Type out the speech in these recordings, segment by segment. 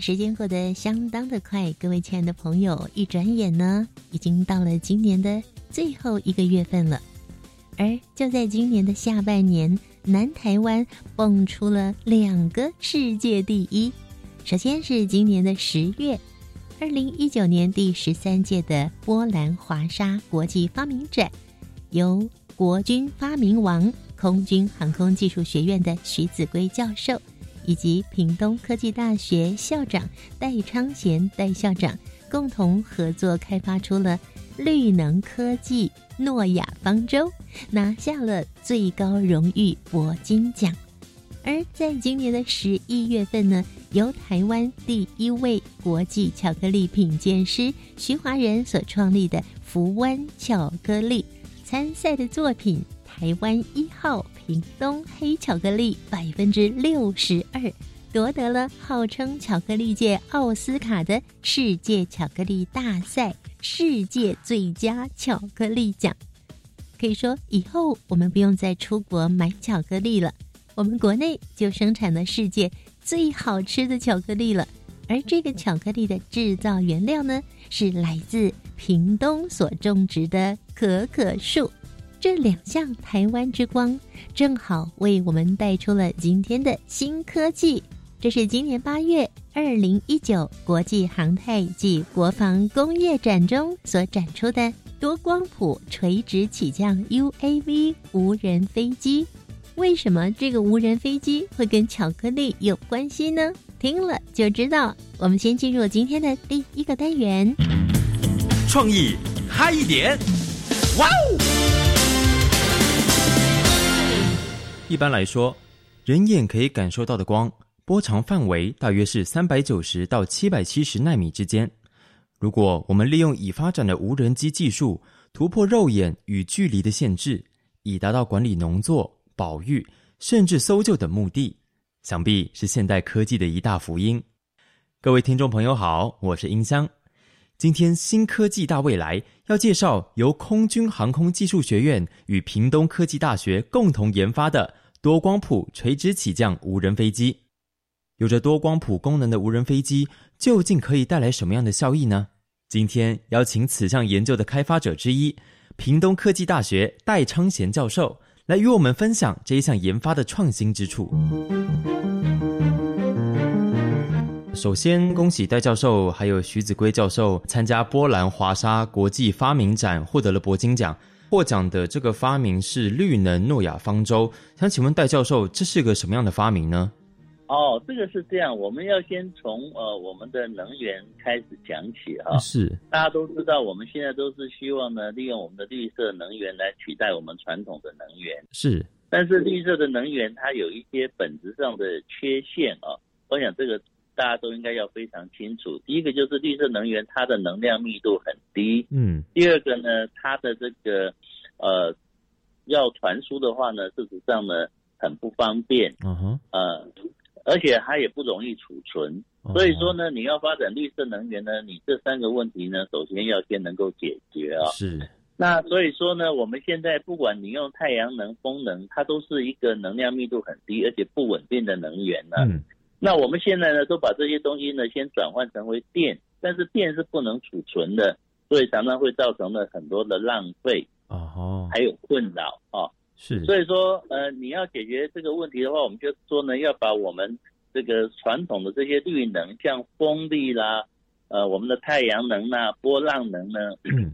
时间过得相当的快，各位亲爱的朋友，一转眼呢，已经到了今年的最后一个月份了。而就在今年的下半年，南台湾蹦出了两个世界第一。首先是今年的十月，二零一九年第十三届的波兰华沙国际发明展，由国军发明王空军航空技术学院的徐子圭教授。以及屏东科技大学校长戴昌贤戴校长共同合作开发出了绿能科技诺亚方舟，拿下了最高荣誉铂金奖。而在今年的十一月份呢，由台湾第一位国际巧克力品鉴师徐华仁所创立的福湾巧克力参赛的作品。台湾一号屏东黑巧克力百分之六十二，夺得了号称巧克力界奥斯卡的世界巧克力大赛世界最佳巧克力奖。可以说，以后我们不用再出国买巧克力了，我们国内就生产了世界最好吃的巧克力了。而这个巧克力的制造原料呢，是来自屏东所种植的可可树。这两项台湾之光，正好为我们带出了今天的新科技。这是今年八月二零一九国际航太暨国防工业展中所展出的多光谱垂直起降 UAV 无人飞机。为什么这个无人飞机会跟巧克力有关系呢？听了就知道。我们先进入今天的第一个单元，创意嗨一点，哇哦！一般来说，人眼可以感受到的光波长范围大约是三百九十到七百七十纳米之间。如果我们利用已发展的无人机技术，突破肉眼与距离的限制，以达到管理农作、保育甚至搜救等目的，想必是现代科技的一大福音。各位听众朋友好，我是音香。今天新科技大未来要介绍由空军航空技术学院与屏东科技大学共同研发的。多光谱垂直起降无人飞机，有着多光谱功能的无人飞机究竟可以带来什么样的效益呢？今天邀请此项研究的开发者之一，屏东科技大学戴昌贤教授来与我们分享这一项研发的创新之处。首先，恭喜戴教授还有徐子圭教授参加波兰华沙国际发明展，获得了铂金奖。获奖的这个发明是绿能诺亚方舟，想请问戴教授，这是个什么样的发明呢？哦，这个是这样，我们要先从呃我们的能源开始讲起哈。是，大家都知道，我们现在都是希望呢，利用我们的绿色能源来取代我们传统的能源。是，但是绿色的能源它有一些本质上的缺陷啊，我想这个。大家都应该要非常清楚。第一个就是绿色能源，它的能量密度很低。嗯。第二个呢，它的这个呃要传输的话呢，事实上呢很不方便。嗯哼。呃，而且它也不容易储存。所以说呢，你要发展绿色能源呢，你这三个问题呢，首先要先能够解决啊。是。那所以说呢，我们现在不管你用太阳能、风能，它都是一个能量密度很低而且不稳定的能源呢。嗯。那我们现在呢，都把这些东西呢，先转换成为电，但是电是不能储存的，所以常常会造成了很多的浪费哦，还有困扰啊。是，所以说，呃，你要解决这个问题的话，我们就说呢，要把我们这个传统的这些绿能，像风力啦，呃，我们的太阳能啦、波浪能呢，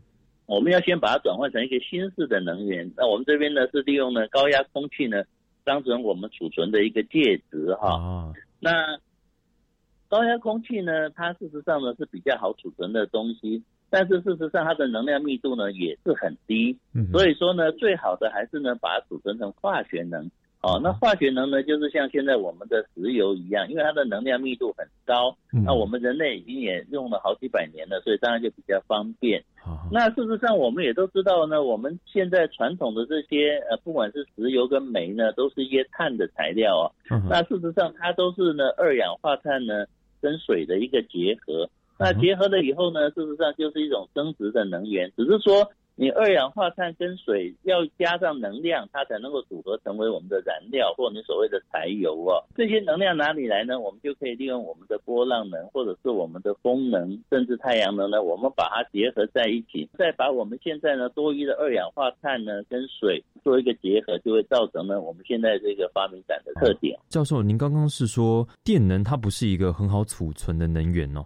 我们要先把它转换成一些新式的能源。那我们这边呢，是利用呢高压空气呢，当成我们储存的一个介质哈。那高压空气呢？它事实上呢是比较好储存的东西，但是事实上它的能量密度呢也是很低。所以说呢，最好的还是呢把它储存成化学能。哦，那化学能呢，就是像现在我们的石油一样，因为它的能量密度很高，那我们人类已经也用了好几百年了，所以当然就比较方便。那事实上，我们也都知道呢，我们现在传统的这些呃，不管是石油跟煤呢，都是一些碳的材料啊。那事实上，它都是呢二氧化碳呢跟水的一个结合。那结合了以后呢，事实上就是一种增值的能源，只是说。你二氧化碳跟水要加上能量，它才能够组合成为我们的燃料，或你所谓的柴油哦。这些能量哪里来呢？我们就可以利用我们的波浪能，或者是我们的风能，甚至太阳能呢。我们把它结合在一起，再把我们现在呢多余的二氧化碳呢跟水做一个结合，就会造成呢我们现在这个发明展的特点。教授，您刚刚是说电能它不是一个很好储存的能源哦？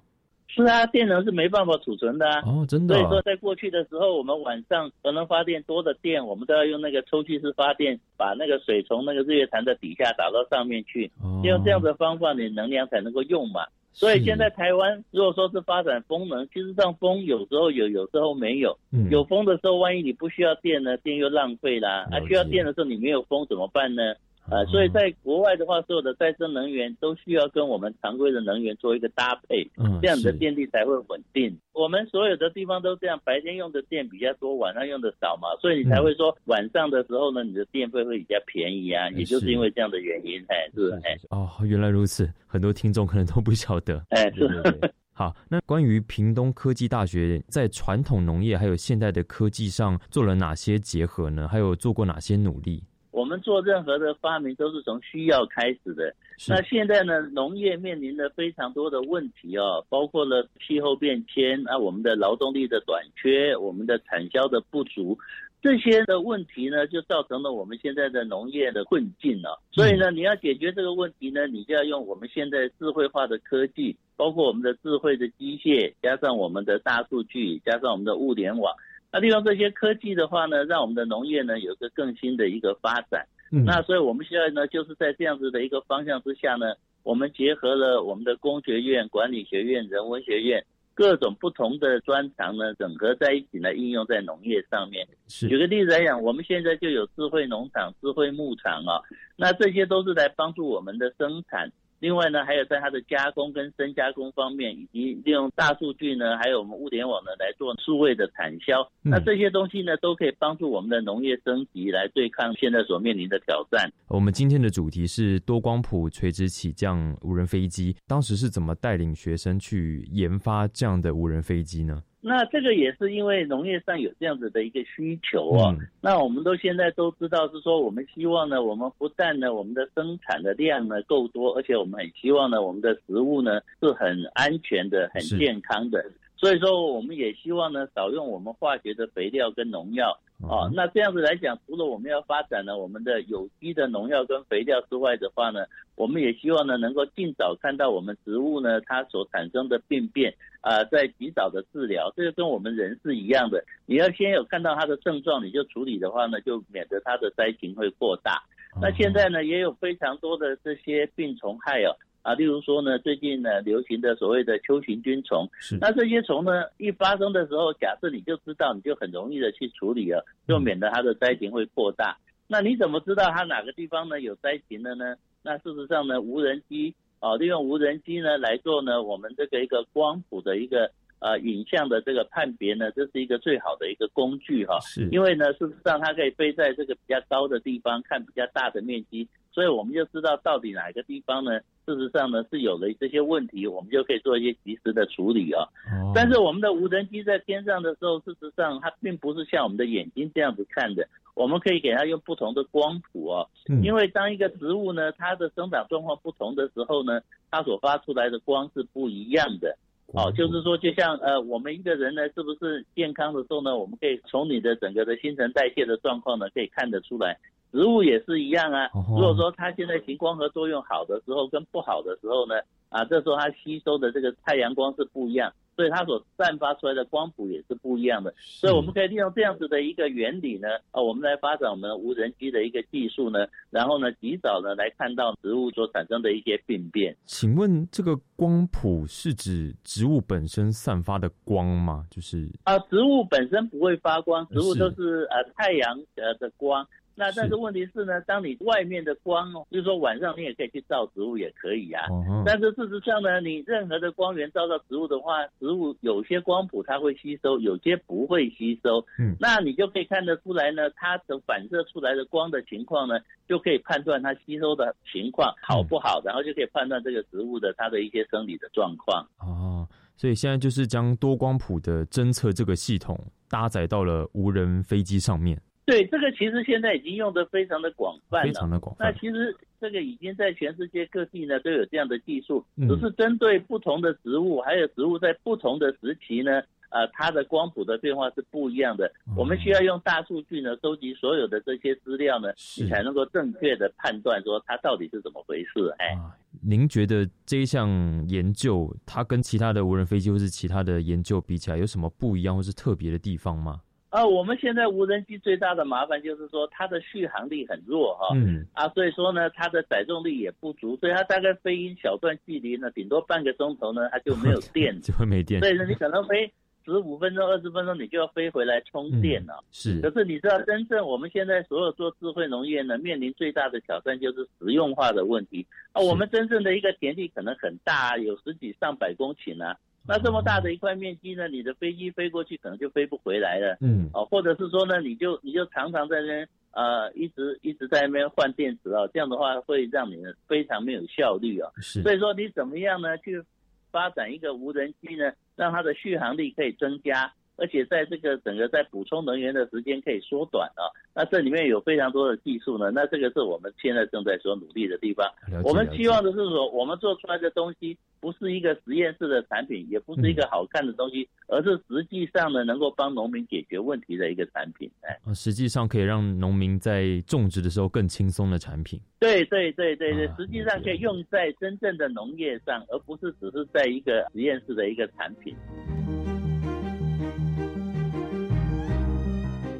是啊，电能是没办法储存的啊。哦，真的。所以说，在过去的时候，我们晚上可能发电多的电，我们都要用那个抽气式发电，把那个水从那个日月潭的底下打到上面去，用这样的方法，你能量才能够用嘛。所以现在台湾如果说是发展风能，其实上风有时候有，有时候没有。有风的时候，万一你不需要电呢，电又浪费啦。啊，需要电的时候你没有风怎么办呢？呃，所以在国外的话，所有的再生能源都需要跟我们常规的能源做一个搭配，这样的电力才会稳定。我们所有的地方都这样，白天用的电比较多，晚上用的少嘛，所以你才会说晚上的时候呢，你的电费会比较便宜啊，也就是因为这样的原因，哎，是，哎，哦，原来如此，很多听众可能都不晓得，哎，是。好，那关于屏东科技大学在传统农业还有现代的科技上做了哪些结合呢？还有做过哪些努力？我们做任何的发明都是从需要开始的。那现在呢，农业面临的非常多的问题哦，包括了气候变迁啊，我们的劳动力的短缺，我们的产销的不足，这些的问题呢，就造成了我们现在的农业的困境了。所以呢，你要解决这个问题呢，你就要用我们现在智慧化的科技，包括我们的智慧的机械，加上我们的大数据，加上我们的物联网。那利用这些科技的话呢，让我们的农业呢有个更新的一个发展。那所以我们现在呢，就是在这样子的一个方向之下呢，我们结合了我们的工学院、管理学院、人文学院各种不同的专长呢，整合在一起呢，应用在农业上面。举个例子来讲，我们现在就有智慧农场、智慧牧场啊，那这些都是来帮助我们的生产。另外呢，还有在它的加工跟深加工方面，以及利用大数据呢，还有我们物联网呢来做数位的产销，那这些东西呢，都可以帮助我们的农业升级，来对抗现在所面临的挑战。我们今天的主题是多光谱垂直起降无人飞机，当时是怎么带领学生去研发这样的无人飞机呢？那这个也是因为农业上有这样子的一个需求啊。那我们都现在都知道是说，我们希望呢，我们不但呢我们的生产的量呢够多，而且我们很希望呢我们的食物呢是很安全的、很健康的。所以说，我们也希望呢少用我们化学的肥料跟农药啊。那这样子来讲，除了我们要发展呢我们的有机的农药跟肥料之外的话呢，我们也希望呢能够尽早看到我们植物呢它所产生的病变。啊，在及早的治疗，这个跟我们人是一样的。你要先有看到它的症状，你就处理的话呢，就免得它的灾情会过大。那现在呢，也有非常多的这些病虫害哦，啊，例如说呢，最近呢流行的所谓的秋行菌虫，那这些虫呢一发生的时候，假设你就知道，你就很容易的去处理了，就免得它的灾情会扩大。那你怎么知道它哪个地方呢有灾情的呢？那事实上呢，无人机。啊，利用无人机呢来做呢，我们这个一个光谱的一个呃影像的这个判别呢，这是一个最好的一个工具哈。是。因为呢，事实上它可以飞在这个比较高的地方，看比较大的面积，所以我们就知道到底哪个地方呢，事实上呢是有了这些问题，我们就可以做一些及时的处理啊。哦。但是我们的无人机在天上的时候，事实上它并不是像我们的眼睛这样子看的。我们可以给它用不同的光谱哦，因为当一个植物呢，它的生长状况不同的时候呢，它所发出来的光是不一样的。哦，就是说，就像呃，我们一个人呢，是不是健康的时候呢，我们可以从你的整个的新陈代谢的状况呢，可以看得出来。植物也是一样啊。如果说它现在行光合作用好的时候跟不好的时候呢，啊，这时候它吸收的这个太阳光是不一样。所以它所散发出来的光谱也是不一样的，所以我们可以利用这样子的一个原理呢，啊，我们来发展我们无人机的一个技术呢，然后呢，及早呢来看到植物所产生的一些病变。请问这个光谱是指植物本身散发的光吗？就是啊，植物本身不会发光，植物都是呃太阳呃的光。那但是问题是呢，当你外面的光哦，就是说晚上你也可以去照植物，也可以啊。但是事实上呢，你任何的光源照到植物的话，植物有些光谱它会吸收，有些不会吸收。嗯，那你就可以看得出来呢，它的反射出来的光的情况呢，就可以判断它吸收的情况好不好，然后就可以判断这个植物的它的一些生理的状况。哦，所以现在就是将多光谱的侦测这个系统搭载到了无人飞机上面。对，这个其实现在已经用的非常的广泛了。非常的广泛。那其实这个已经在全世界各地呢都有这样的技术，只是针对不同的植物，还有植物在不同的时期呢，呃，它的光谱的变化是不一样的。我们需要用大数据呢收集所有的这些资料呢，你才能够正确的判断说它到底是怎么回事。哎，您觉得这一项研究它跟其他的无人飞机或是其他的研究比起来有什么不一样或是特别的地方吗？啊，我们现在无人机最大的麻烦就是说它的续航力很弱哈，嗯，啊，所以说呢，它的载重力也不足，所以它大概飞一小段距离呢，顶多半个钟头呢，它就没有 电，就会没电。所以呢，你可能飞十五分钟、二十分钟，你就要飞回来充电了。是，可是你知道，真正我们现在所有做智慧农业呢，面临最大的挑战就是实用化的问题。啊，我们真正的一个田地可能很大，有十几上百公顷啊。那这么大的一块面积呢，你的飞机飞过去可能就飞不回来了。嗯，哦，或者是说呢，你就你就常常在那边呃一直一直在那边换电池啊，这样的话会让你非常没有效率啊。是，所以说你怎么样呢去发展一个无人机呢，让它的续航力可以增加？而且在这个整个在补充能源的时间可以缩短啊，那这里面有非常多的技术呢，那这个是我们现在正在所努力的地方。我们希望的是说，我们做出来的东西不是一个实验室的产品，也不是一个好看的东西，而是实际上呢能够帮农民解决问题的一个产品。哎，实际上可以让农民在种植的时候更轻松的产品。对对对对对，实际上可以用在真正的农业上，而不是只是在一个实验室的一个产品。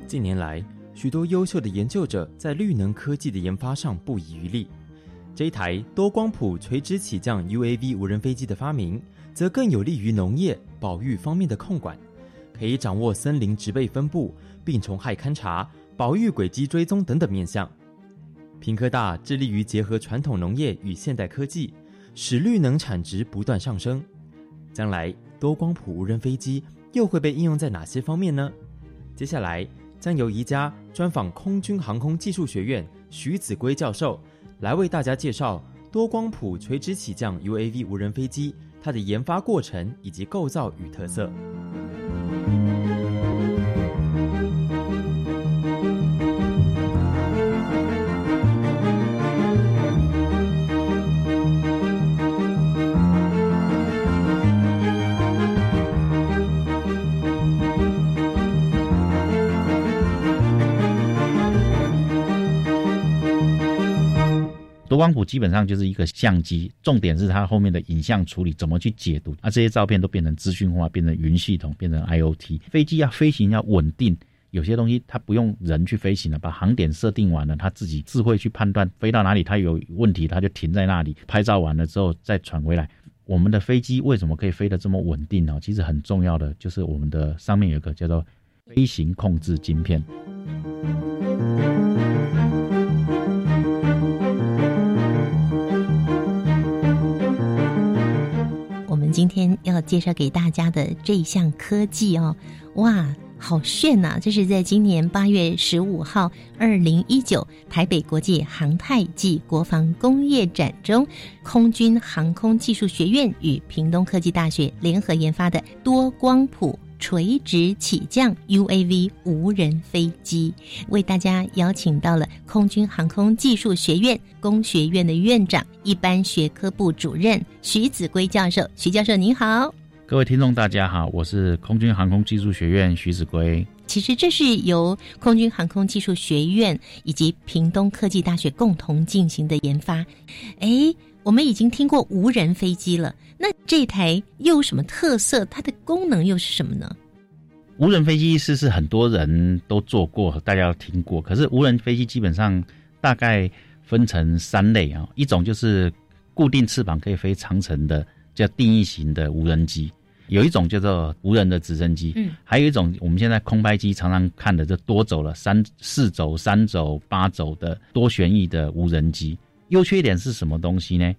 近年来，许多优秀的研究者在绿能科技的研发上不遗余力。这一台多光谱垂直起降 UAV 无人飞机的发明，则更有利于农业保育方面的控管，可以掌握森林植被分布、病虫害勘察、保育轨迹追踪等等面向。平科大致力于结合传统农业与现代科技，使绿能产值不断上升。将来多光谱无人飞机又会被应用在哪些方面呢？接下来。将由宜家专访空军航空技术学院徐子圭教授，来为大家介绍多光谱垂直起降 UAV 无人飞机它的研发过程以及构造与特色。光谱基本上就是一个相机，重点是它后面的影像处理怎么去解读，啊，这些照片都变成资讯化，变成云系统，变成 IOT。飞机要飞行要稳定，有些东西它不用人去飞行了，把航点设定完了，它自己智慧去判断飞到哪里，它有问题，它就停在那里，拍照完了之后再传回来。我们的飞机为什么可以飞得这么稳定呢？其实很重要的就是我们的上面有一个叫做飞行控制晶片。今天要介绍给大家的这一项科技哦，哇，好炫呐！这是在今年八月十五号，二零一九台北国际航太暨国防工业展中，空军航空技术学院与屏东科技大学联合研发的多光谱。垂直起降 UAV 无人飞机，为大家邀请到了空军航空技术学院工学院的院长、一般学科部主任徐子圭教授。徐教授您好，各位听众大家好，我是空军航空技术学院徐子圭。其实这是由空军航空技术学院以及屏东科技大学共同进行的研发。哎。我们已经听过无人飞机了，那这台又有什么特色？它的功能又是什么呢？无人飞机是是很多人都做过，大家都听过。可是无人飞机基本上大概分成三类啊，一种就是固定翅膀可以飞长程的，叫定翼型的无人机。有一种叫做无人的直升机，嗯，还有一种我们现在空拍机常常看的，就多轴了三四轴、三轴、八轴的多旋翼的无人机。优缺点是什么东西呢？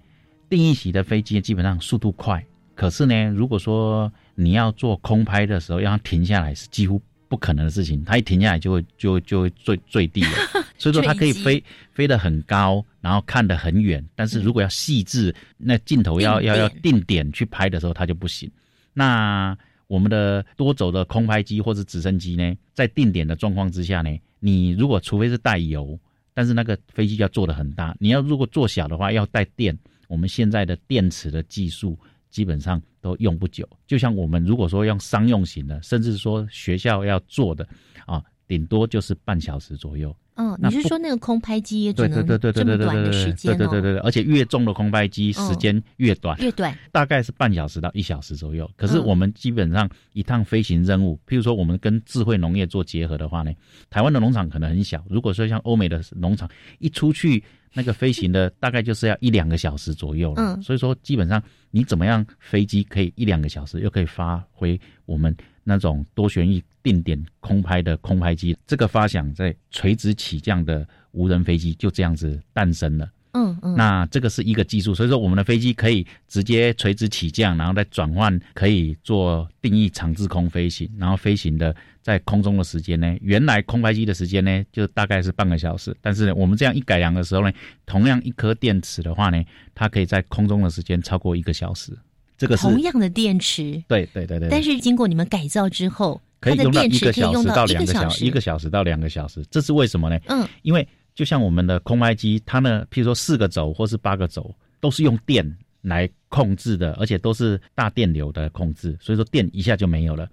定义型的飞机基本上速度快，可是呢，如果说你要做空拍的时候，让它停下来是几乎不可能的事情。它一停下来就会就 就会坠坠地了。所以说它可以飞飞得很高，然后看得很远。但是如果要细致，那镜头要要要定点去拍的时候，它就不行。那我们的多轴的空拍机或者直升机呢，在定点的状况之下呢，你如果除非是带油，但是那个飞机要做的很大。你要如果做小的话，要带电。我们现在的电池的技术基本上都用不久，就像我们如果说用商用型的，甚至说学校要做的啊，顶多就是半小时左右。嗯，你是说那个空拍机也只能这么短的时间？对对对对对，而且越重的空拍机时间越短，越短，大概是半小时到一小时左右。可是我们基本上一趟飞行任务，譬如说我们跟智慧农业做结合的话呢，台湾的农场可能很小。如果说像欧美的农场一出去，那个飞行的 大概就是要一两个小时左右了。嗯，所以说基本上你怎么样飞机可以一两个小时，又可以发挥我们那种多旋翼。定点空拍的空拍机，这个发响在垂直起降的无人飞机就这样子诞生了。嗯嗯，那这个是一个技术，所以说我们的飞机可以直接垂直起降，然后再转换可以做定义长滞空飞行，然后飞行的在空中的时间呢，原来空拍机的时间呢就大概是半个小时，但是呢我们这样一改良的时候呢，同样一颗电池的话呢，它可以在空中的时间超过一个小时。这个是同样的电池，对对对对，但是经过你们改造之后，可以用到一个小时到两个小时，一个小时到两个小时，这是为什么呢？嗯，因为。就像我们的空拍机，它呢，譬如说四个轴或是八个轴，都是用电来控制的，而且都是大电流的控制，所以说电一下就没有了。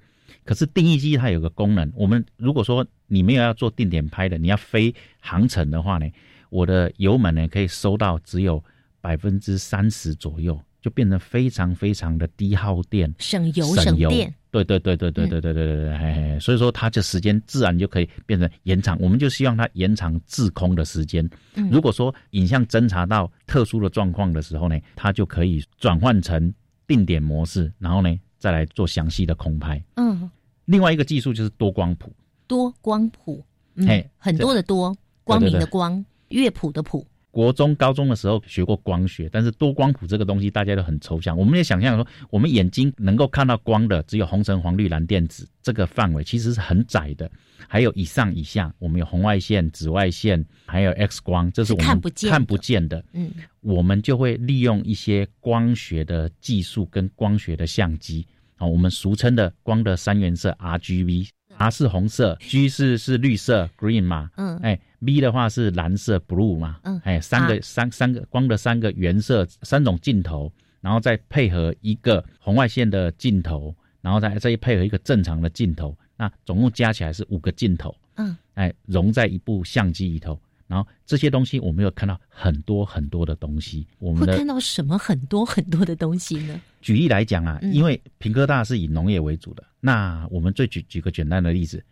可是定义机它有个功能，我们如果说你没有要做定点拍的，你要飞航程的话呢，我的油门呢可以收到只有百分之三十左右。就变得非常非常的低耗电，省油省电。对对对对对对对对对对，嘿嘿，所以说它这时间自然就可以变成延长。我们就希望它延长滞空的时间。如果说影像侦查到特殊的状况的时候呢，它就可以转换成定点模式，然后呢再来做详细的空拍。嗯，另外一个技术就是多光谱。多光谱，嘿，很多的多，光明的光，乐谱的谱。国中、高中的时候学过光学，但是多光谱这个东西大家都很抽象。我们也想象说，我们眼睛能够看到光的只有红橙黄绿蓝靛紫这个范围，其实是很窄的。还有以上以下，我们有红外线、紫外线，还有 X 光，这是我们看不见看不见的。嗯，我们就会利用一些光学的技术跟光学的相机啊，我们俗称的光的三原色 RGB。R 是红色，G 是是绿色，green 嘛，嗯，哎，B 的话是蓝色，blue 嘛，嗯，哎，三个三三个光的三个原色，三种镜头，然后再配合一个红外线的镜头，然后再再配合一个正常的镜头，那总共加起来是五个镜头，嗯，哎，融在一部相机里头。然后这些东西，我们有看到很多很多的东西。我们会看到什么很多很多的东西呢？举例来讲啊，因为平科大是以农业为主的，那我们最举举个简单的例子，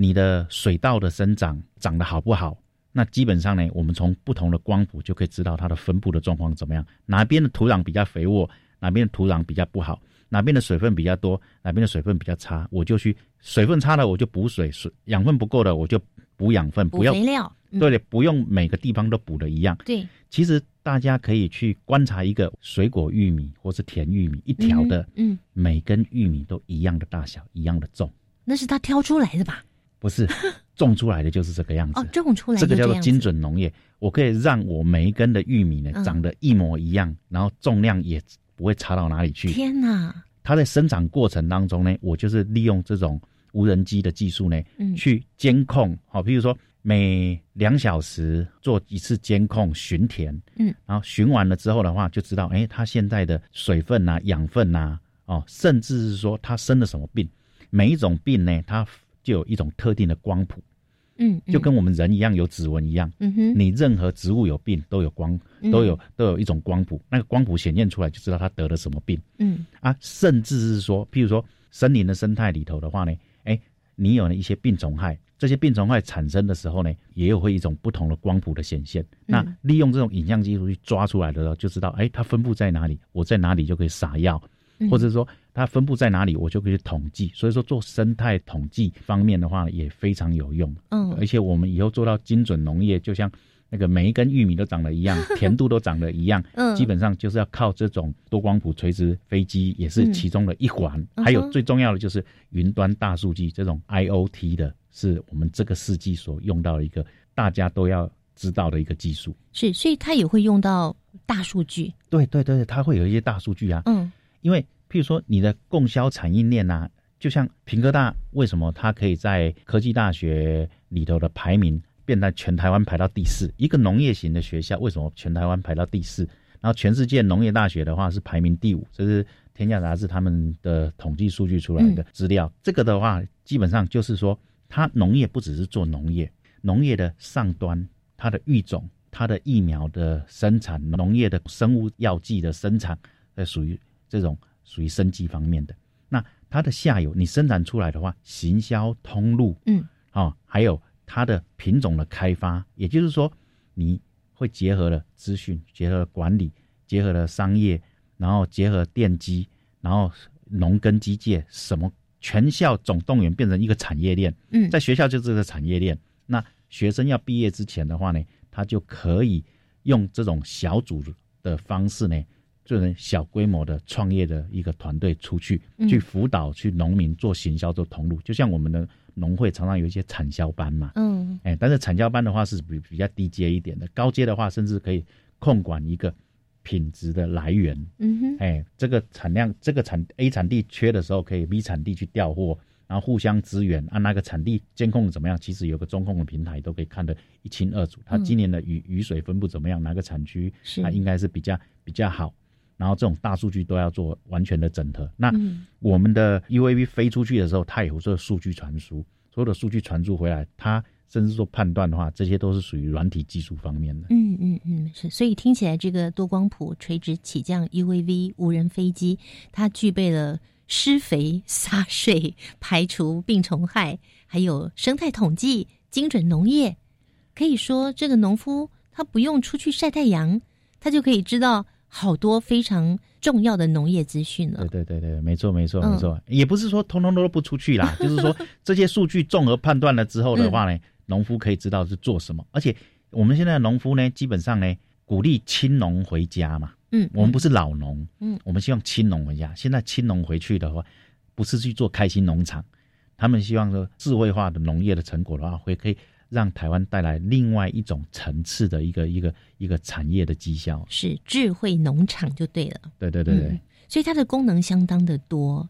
你的水稻的生长长得好不好？那基本上呢，我们从不同的光谱就可以知道它的分布的状况怎么样。哪边的土壤比较肥沃，哪边的土壤比较不好，哪边的水分比较多，哪边的水分比较差，我就去水分差的我就补水，水养分不够的我就补养分，补肥料。对的，不用每个地方都补的一样。对，其实大家可以去观察一个水果玉米或是甜玉米，一条的，嗯，每根玉米都一样的大小，一样的重。那是他挑出来的吧？不是，种出来的就是这个样子。哦，种出来这个叫做精准农业。我可以让我每一根的玉米呢长得一模一样，然后重量也不会差到哪里去。天哪！它在生长过程当中呢，我就是利用这种无人机的技术呢，嗯，去监控。好，比如说。每两小时做一次监控巡田，嗯，然后巡完了之后的话，就知道，哎，它现在的水分呐、养分呐，哦，甚至是说它生了什么病，每一种病呢，它就有一种特定的光谱，嗯，就跟我们人一样有指纹一样，嗯哼，你任何植物有病都有光，都有都有一种光谱，那个光谱显现出来就知道它得了什么病，嗯，啊，甚至是说，譬如说森林的生态里头的话呢，哎，你有了一些病虫害。这些病虫害产生的时候呢，也有会一种不同的光谱的显现。那利用这种影像技术去抓出来的时候，就知道，哎，它分布在哪里，我在哪里就可以撒药，或者说它分布在哪里，我就可以统计。所以说做生态统计方面的话，也非常有用。嗯，而且我们以后做到精准农业，就像那个每一根玉米都长得一样，甜度都长得一样。嗯，基本上就是要靠这种多光谱垂直飞机，也是其中的一环。还有最重要的就是云端大数据，这种 IOT 的，是我们这个世纪所用到的一个大家都要知道的一个技术。是，所以它也会用到大数据。对对对，它会有一些大数据啊。嗯，因为。譬如说，你的供销产业链呐，就像平科大，为什么它可以在科技大学里头的排名变在全台湾排到第四？一个农业型的学校，为什么全台湾排到第四？然后全世界农业大学的话是排名第五，这是天下杂志他们的统计数据出来的资料。这个的话，基本上就是说，它农业不只是做农业，农业的上端，它的育种、它的疫苗的生产、农业的生物药剂的生产，呃，属于这种。属于生计方面的，那它的下游你生产出来的话，行销通路，嗯，啊，还有它的品种的开发，也就是说，你会结合了资讯，结合了管理，结合了商业，然后结合电机，然后农耕机械，什么全校总动员变成一个产业链，嗯，在学校就是个产业链。那学生要毕业之前的话呢，他就可以用这种小组的方式呢。做成小规模的创业的一个团队出去，去辅导去农民做行销做同路，就像我们的农会常常有一些产销班嘛，嗯，哎，但是产销班的话是比比较低阶一点的，高阶的话甚至可以控管一个品质的来源，嗯哼，哎，这个产量这个产 A 产地缺的时候，可以 B 产地去调货，然后互相支援，按那个产地监控怎么样，其实有个中控的平台都可以看得一清二楚，它今年的雨雨水分布怎么样，哪个产区它应该是比较比较好。然后这种大数据都要做完全的整合。那我们的 UAV 飞出去的时候，它也会做数据传输，所有的数据传输回来，它甚至做判断的话，这些都是属于软体技术方面的。嗯嗯嗯，是。所以听起来，这个多光谱垂直起降 UAV 无人飞机，它具备了施肥、洒水、排除病虫害，还有生态统计、精准农业。可以说，这个农夫他不用出去晒太阳，他就可以知道。好多非常重要的农业资讯了。对对对对，没错没错没错，也不是说通通都不出去啦，就是说这些数据综合判断了之后的话呢，农夫可以知道是做什么。而且我们现在的农夫呢，基本上呢鼓励青农回家嘛。嗯，我们不是老农，嗯，我们希望青农回家。现在青农回去的话，不是去做开心农场，他们希望说智慧化的农业的成果的话，会可以。让台湾带来另外一种层次的一个一个一个产业的绩效，是智慧农场就对了。对对对对，所以它的功能相当的多。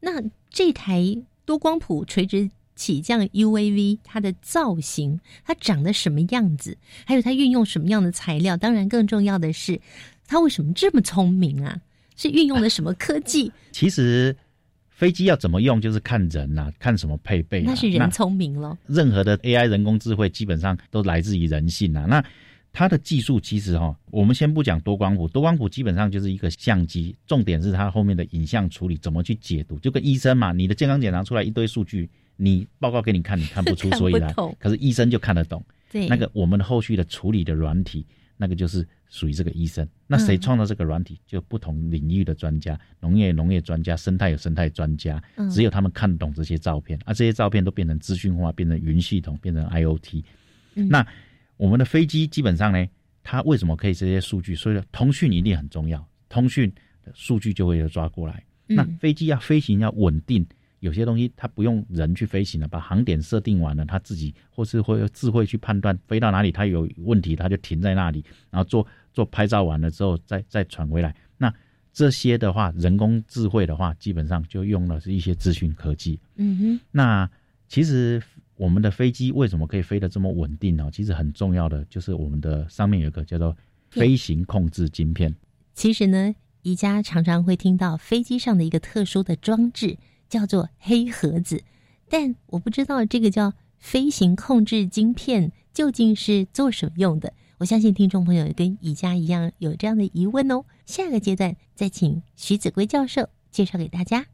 那这台多光谱垂直起降 UAV，它的造型，它长得什么样子？还有它运用什么样的材料？当然，更重要的是，它为什么这么聪明啊？是运用了什么科技？其实。飞机要怎么用，就是看人呐，看什么配备。那是人聪明了。任何的 AI 人工智慧基本上都来自于人性呐。那它的技术其实哈，我们先不讲多光谱，多光谱基本上就是一个相机，重点是它后面的影像处理怎么去解读。就跟医生嘛，你的健康检查出来一堆数据，你报告给你看，你看不出所以然，可是医生就看得懂。对，那个我们的后续的处理的软体。那个就是属于这个医生，那谁创造这个软体？就不同领域的专家，农业农业专家，生态有生态专家，只有他们看懂这些照片，而这些照片都变成资讯化，变成云系统，变成 IOT。那我们的飞机基本上呢，它为什么可以这些数据？所以通讯一定很重要，通讯的数据就会抓过来。那飞机要飞行要稳定。有些东西它不用人去飞行了，把航点设定完了，它自己或是会智慧去判断飞到哪里，它有问题，它就停在那里，然后做做拍照完了之后再再传回来。那这些的话，人工智慧的话，基本上就用了是一些资讯科技。嗯哼。那其实我们的飞机为什么可以飞得这么稳定呢？其实很重要的就是我们的上面有一个叫做飞行控制晶片。其实呢，宜家常常会听到飞机上的一个特殊的装置。叫做黑盒子，但我不知道这个叫飞行控制晶片究竟是做什么用的。我相信听众朋友跟宜家一样有这样的疑问哦。下个阶段再请徐子圭教授介绍给大家。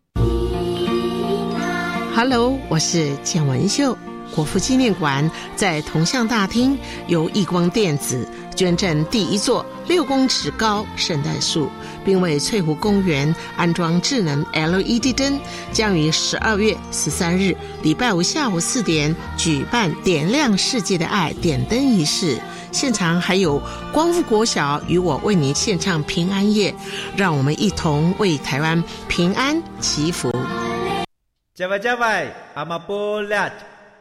Hello，我是简文秀。国父纪念馆在铜像大厅由亿光电子捐赠第一座六公尺高圣诞树，并为翠湖公园安装智能 LED 灯，将于十二月十三日礼拜五下午四点举办点亮世界的爱点灯仪式。现场还有光复国小与我为您献唱平安夜，让我们一同为台湾平安祈福。加外加外，阿玛波拉，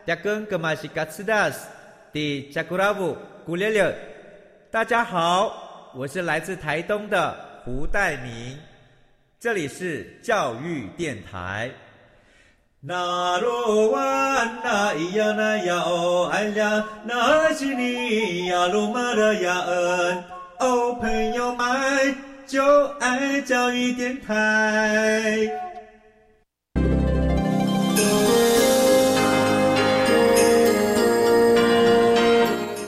扎根格玛西卡斯达斯，迪扎古拉布古列列。大家好，我是来自台东的胡代明，这里是教育电台。那罗哇那咿呀那呀哦哎呀，那是你呀鲁玛的呀恩哦，朋友们就爱教育电台。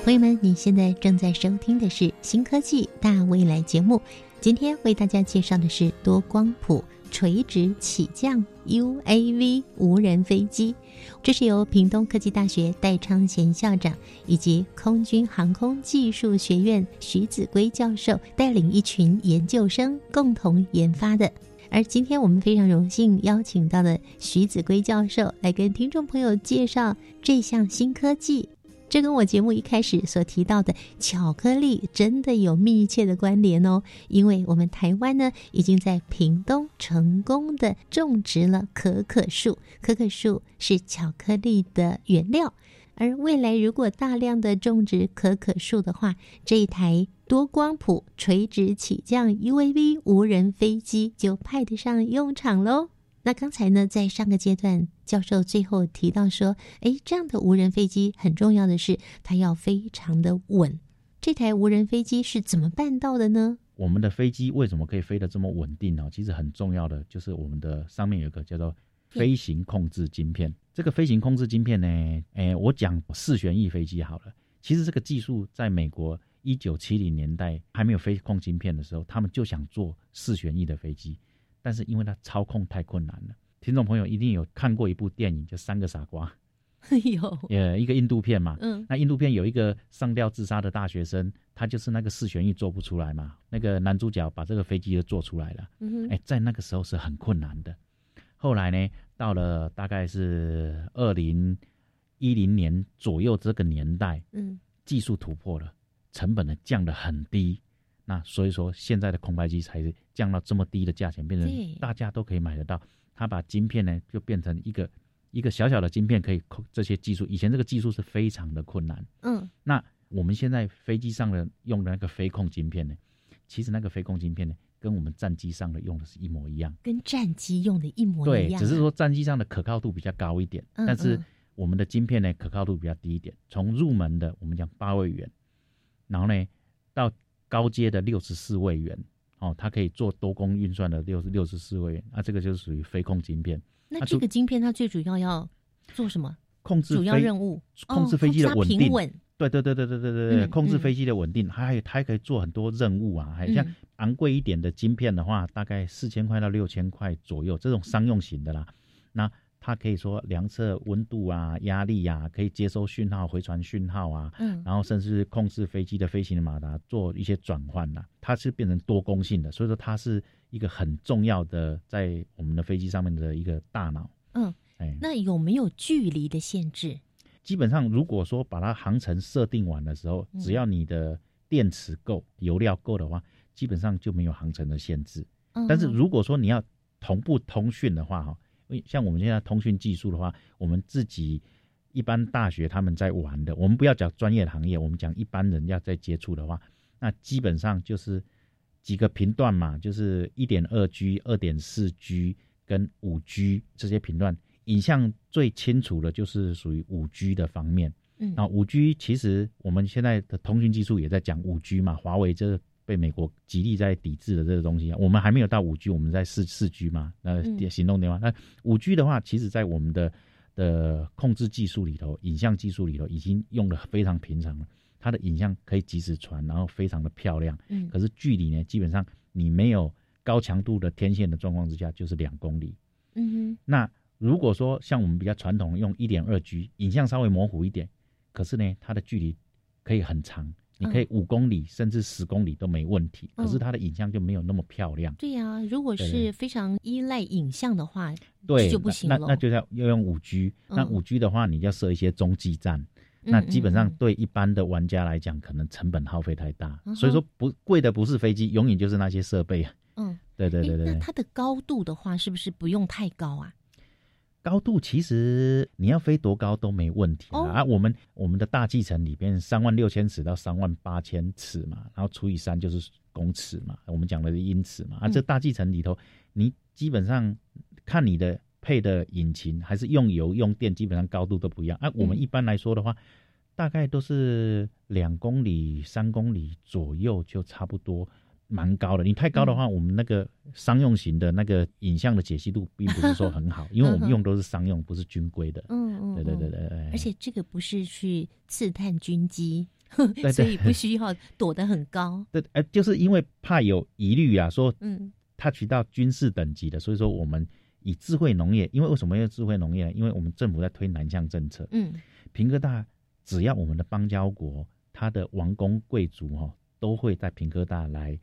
朋友们，你现在正在收听的是新科技大未来节目，今天为大家介绍的是多光谱。垂直起降 UAV 无人飞机，这是由屏东科技大学戴昌贤校长以及空军航空技术学院徐子圭教授带领一群研究生共同研发的。而今天我们非常荣幸邀请到的徐子圭教授来跟听众朋友介绍这项新科技。这跟我节目一开始所提到的巧克力真的有密切的关联哦，因为我们台湾呢已经在屏东成功的种植了可可树，可可树是巧克力的原料，而未来如果大量的种植可可树的话，这一台多光谱垂直起降 UAV 无人飞机就派得上用场喽。那刚才呢，在上个阶段，教授最后提到说，哎，这样的无人飞机很重要的是，它要非常的稳。这台无人飞机是怎么办到的呢？我们的飞机为什么可以飞得这么稳定呢？其实很重要的就是我们的上面有个叫做飞行控制晶片。这个飞行控制晶片呢，哎，我讲四旋翼飞机好了。其实这个技术在美国一九七零年代还没有飞控晶片的时候，他们就想做四旋翼的飞机。但是因为它操控太困难了，听众朋友一定有看过一部电影叫《三个傻瓜》，有，呃，一个印度片嘛，嗯，那印度片有一个上吊自杀的大学生，他就是那个四旋翼做不出来嘛，那个男主角把这个飞机都做出来了，嗯哎，在那个时候是很困难的，后来呢，到了大概是二零一零年左右这个年代，嗯，技术突破了，成本呢降得很低。那所以说，现在的空白机才降到这么低的价钱，变成大家都可以买得到。它把晶片呢，就变成一个一个小小的晶片，可以控这些技术。以前这个技术是非常的困难。嗯。那我们现在飞机上的用的那个飞控晶片呢，其实那个飞控晶片呢，跟我们战机上的用的是一模一样。跟战机用的一模一样。对，只是说战机上的可靠度比较高一点，但是我们的晶片呢，可靠度比较低一点。从入门的我们讲八位元，然后呢到。高阶的六十四位元，哦，它可以做多功运算的六十六十四位元，那这个就是属于飞控晶片。那这个晶片它最主要要做什么？控制主要任务，控制飞机的稳定。对对对对对对对对，控制飞机的稳定，它还它还可以做很多任务啊。还像昂贵一点的晶片的话，大概四千块到六千块左右，这种商用型的啦。那它可以说量测温度啊、压力呀，可以接收讯号、回传讯号啊，嗯，然后甚至控制飞机的飞行的马达做一些转换呐，它是变成多功性的，所以说它是一个很重要的在我们的飞机上面的一个大脑。嗯那有没有距离的限制？基本上，如果说把它航程设定完的时候，只要你的电池够、油料够的话，基本上就没有航程的限制。但是如果说你要同步通讯的话，哈，像我们现在通讯技术的话，我们自己一般大学他们在玩的，我们不要讲专业的行业，我们讲一般人要在接触的话，那基本上就是几个频段嘛，就是一点二 G、二点四 G 跟五 G 这些频段。影像最清楚的就是属于五 G 的方面，嗯，啊五 G 其实我们现在的通讯技术也在讲五 G 嘛，华为这被美国极力在抵制的这个东西，我们还没有到五 G，我们在四四 G 嘛，那行动电话，那五 G 的话，其实在我们的的控制技术里头，影像技术里头已经用的非常平常了，它的影像可以及时传，然后非常的漂亮，嗯，可是距离呢，基本上你没有高强度的天线的状况之下，就是两公里，嗯哼，那。如果说像我们比较传统用一点二 G，影像稍微模糊一点，可是呢，它的距离可以很长，你可以五公里甚至十公里都没问题。可是它的影像就没有那么漂亮。对呀，如果是非常依赖影像的话，对就不行了。那那就要要用五 G。那五 G 的话，你要设一些中继站，那基本上对一般的玩家来讲，可能成本耗费太大。所以说，不贵的不是飞机，永远就是那些设备啊。嗯，对对对对。那它的高度的话，是不是不用太高啊？高度其实你要飞多高都没问题啊！我们我们的大气层里边三万六千尺到三万八千尺嘛，然后除以三就是公尺嘛，我们讲的是英尺嘛。啊，这大气层里头，你基本上看你的配的引擎还是用油用电，基本上高度都不一样。啊，我们一般来说的话，大概都是两公里、三公里左右就差不多。蛮高的，你太高的话，我们那个商用型的那个影像的解析度并不是说很好，因为我们用都是商用，不是军规的。嗯嗯，对对对对对。而且这个不是去刺探军机，所以不需要躲得很高。对，哎，就是因为怕有疑虑啊，说嗯，它取到军事等级的，所以说我们以智慧农业，因为为什么要智慧农业呢？因为我们政府在推南向政策。嗯，平科大只要我们的邦交国，他的王公贵族哈，都会在平科大来。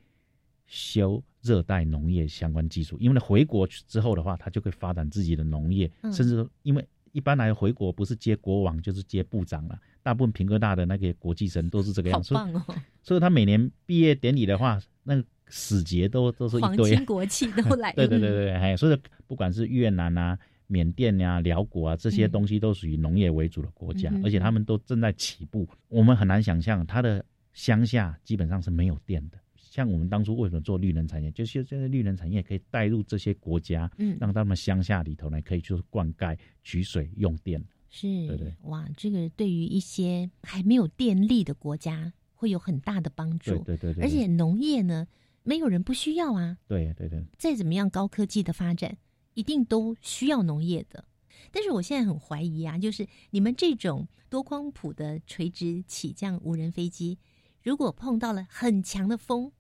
修热带农业相关技术，因为呢回国之后的话，他就可以发展自己的农业，甚至因为一般来回国不是接国王就是接部长了，大部分平哥大的那个国际生都是这个样子。好棒哦！所以他每年毕业典礼的话，那个使节都都是一堆黄国旗都 来。对对对对，哎，所以不管是越南啊、缅甸呀、辽国啊这些东西，都属于农业为主的国家，而且他们都正在起步。我们很难想象，他的乡下基本上是没有电的。像我们当初为什么做绿能产业，就是现在绿能产业可以带入这些国家，嗯，让他们乡下里头呢可以就是灌溉、取水、用电。是，对对，哇，这个对于一些还没有电力的国家会有很大的帮助。对对对，而且农业呢，没有人不需要啊。对对对，再怎么样高科技的发展，一定都需要农业的。但是我现在很怀疑啊，就是你们这种多光谱的垂直起降无人飞机，如果碰到了很强的风。